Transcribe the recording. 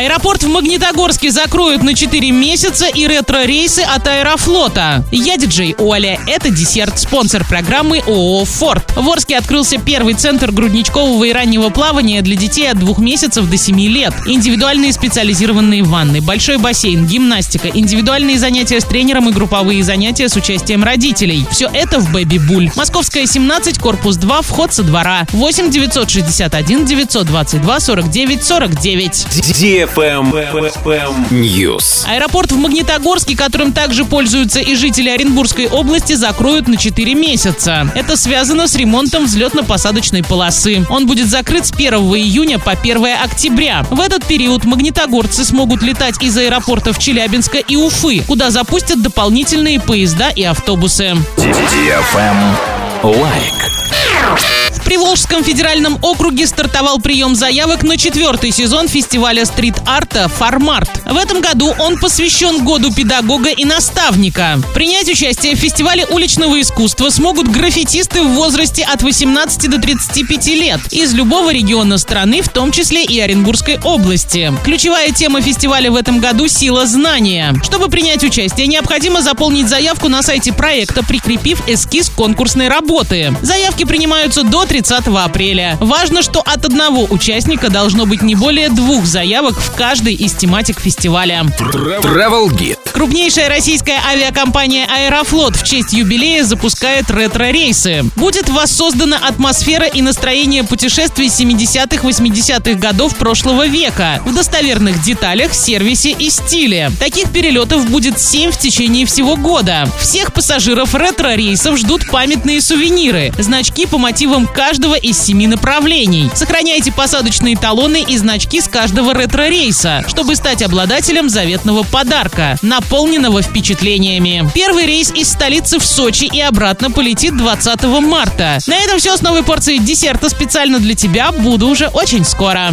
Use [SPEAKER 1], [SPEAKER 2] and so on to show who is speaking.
[SPEAKER 1] Аэропорт в Магнитогорске закроют на 4 месяца и ретро-рейсы от Аэрофлота. Я диджей Оля. Это десерт, спонсор программы ООО «Форд». В Орске открылся первый центр грудничкового и раннего плавания для детей от двух месяцев до 7 лет. Индивидуальные специализированные ванны, большой бассейн, гимнастика, индивидуальные занятия с тренером и групповые занятия с участием родителей. Все это в Бэби Буль. Московская 17, корпус 2, вход со двора. 8 961 922 49 49.
[SPEAKER 2] News.
[SPEAKER 1] Аэропорт в Магнитогорске, которым также пользуются и жители Оренбургской области, закроют на 4 месяца. Это связано с ремонтом взлетно-посадочной полосы. Он будет закрыт с 1 июня по 1 октября. В этот период магнитогорцы смогут летать из аэропортов Челябинска и Уфы, куда запустят дополнительные поезда и автобусы.
[SPEAKER 2] Лайк.
[SPEAKER 1] Приволжском федеральном округе стартовал прием заявок на четвертый сезон фестиваля стрит-арта «ФормАРТ». В этом году он посвящен году педагога и наставника. Принять участие в фестивале уличного искусства смогут граффитисты в возрасте от 18 до 35 лет из любого региона страны, в том числе и Оренбургской области. Ключевая тема фестиваля в этом году – сила знания. Чтобы принять участие, необходимо заполнить заявку на сайте проекта, прикрепив эскиз конкурсной работы. Заявки принимаются до 30 апреля. Важно, что от одного участника должно быть не более двух заявок в каждой из тематик фестиваля.
[SPEAKER 2] Travel Guide.
[SPEAKER 1] Крупнейшая российская авиакомпания «Аэрофлот» в честь юбилея запускает ретро-рейсы. Будет воссоздана атмосфера и настроение путешествий 70-х, 80-х годов прошлого века в достоверных деталях, сервисе и стиле. Таких перелетов будет 7 в течение всего года. Всех пассажиров ретро-рейсов ждут памятные сувениры, значки по мотивам каждого из семи направлений. Сохраняйте посадочные талоны и значки с каждого ретро-рейса, чтобы стать обладателем заветного подарка, наполненного впечатлениями. Первый рейс из столицы в Сочи и обратно полетит 20 марта. На этом все с новой порцией десерта специально для тебя. Буду уже очень скоро.